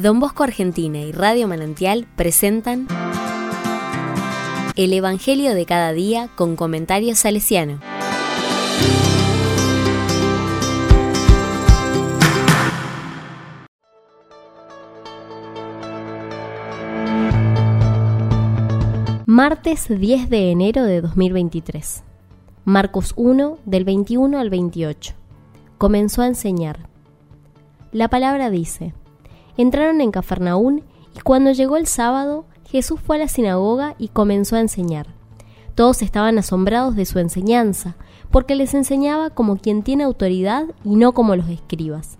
Don Bosco Argentina y Radio Manantial presentan El Evangelio de cada día con comentarios salesiano. Martes 10 de enero de 2023. Marcos 1 del 21 al 28. Comenzó a enseñar. La palabra dice, entraron en Cafarnaún y cuando llegó el sábado, Jesús fue a la sinagoga y comenzó a enseñar. Todos estaban asombrados de su enseñanza, porque les enseñaba como quien tiene autoridad y no como los escribas.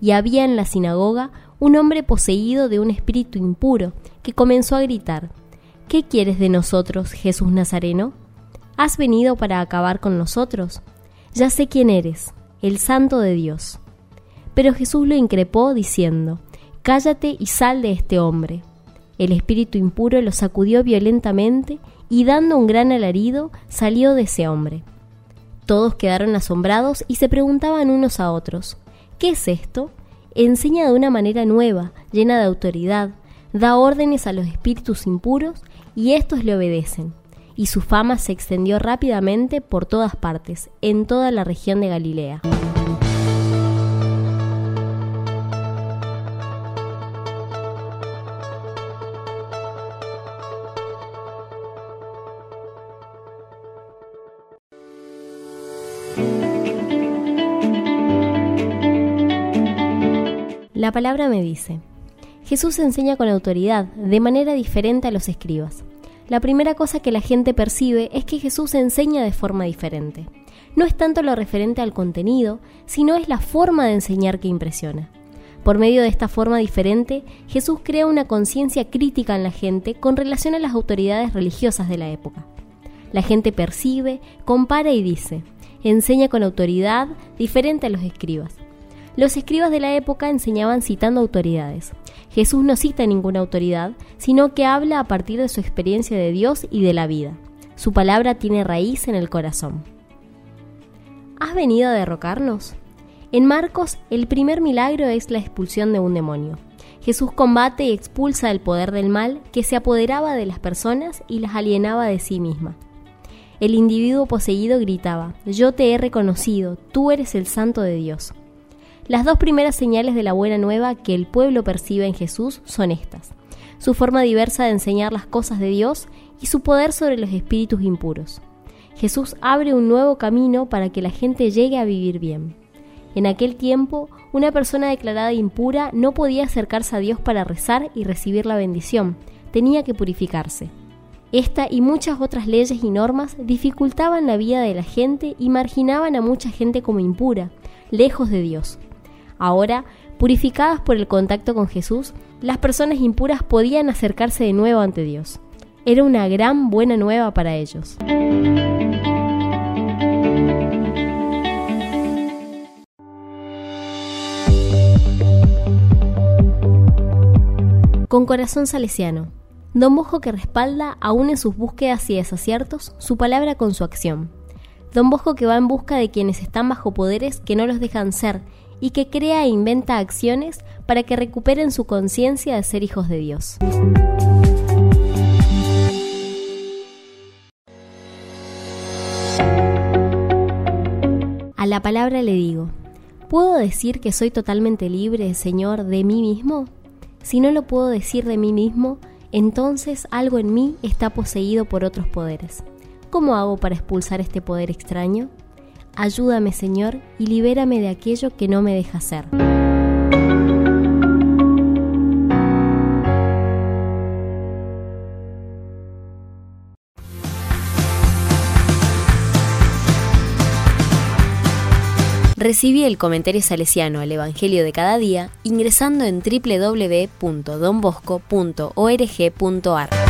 Y había en la sinagoga un hombre poseído de un espíritu impuro, que comenzó a gritar, ¿Qué quieres de nosotros, Jesús Nazareno? ¿Has venido para acabar con nosotros? Ya sé quién eres, el santo de Dios. Pero Jesús lo increpó diciendo, Cállate y sal de este hombre. El espíritu impuro lo sacudió violentamente y dando un gran alarido salió de ese hombre. Todos quedaron asombrados y se preguntaban unos a otros, ¿qué es esto? Enseña de una manera nueva, llena de autoridad, da órdenes a los espíritus impuros y éstos le obedecen. Y su fama se extendió rápidamente por todas partes, en toda la región de Galilea. La palabra me dice, Jesús enseña con autoridad, de manera diferente a los escribas. La primera cosa que la gente percibe es que Jesús enseña de forma diferente. No es tanto lo referente al contenido, sino es la forma de enseñar que impresiona. Por medio de esta forma diferente, Jesús crea una conciencia crítica en la gente con relación a las autoridades religiosas de la época. La gente percibe, compara y dice, enseña con autoridad diferente a los escribas. Los escribas de la época enseñaban citando autoridades. Jesús no cita ninguna autoridad, sino que habla a partir de su experiencia de Dios y de la vida. Su palabra tiene raíz en el corazón. ¿Has venido a derrocarnos? En Marcos, el primer milagro es la expulsión de un demonio. Jesús combate y expulsa el poder del mal que se apoderaba de las personas y las alienaba de sí misma. El individuo poseído gritaba, Yo te he reconocido, tú eres el santo de Dios. Las dos primeras señales de la buena nueva que el pueblo percibe en Jesús son estas. Su forma diversa de enseñar las cosas de Dios y su poder sobre los espíritus impuros. Jesús abre un nuevo camino para que la gente llegue a vivir bien. En aquel tiempo, una persona declarada impura no podía acercarse a Dios para rezar y recibir la bendición, tenía que purificarse. Esta y muchas otras leyes y normas dificultaban la vida de la gente y marginaban a mucha gente como impura, lejos de Dios. Ahora, purificadas por el contacto con Jesús, las personas impuras podían acercarse de nuevo ante Dios. Era una gran buena nueva para ellos. Con corazón salesiano. Don Bosco que respalda, aún en sus búsquedas y desaciertos, su palabra con su acción. Don Bosco que va en busca de quienes están bajo poderes que no los dejan ser y que crea e inventa acciones para que recuperen su conciencia de ser hijos de Dios. A la palabra le digo, ¿puedo decir que soy totalmente libre, Señor, de mí mismo? Si no lo puedo decir de mí mismo, entonces algo en mí está poseído por otros poderes. ¿Cómo hago para expulsar este poder extraño? Ayúdame, Señor, y libérame de aquello que no me deja ser. Recibí el comentario salesiano al Evangelio de cada día ingresando en www.donbosco.org.ar.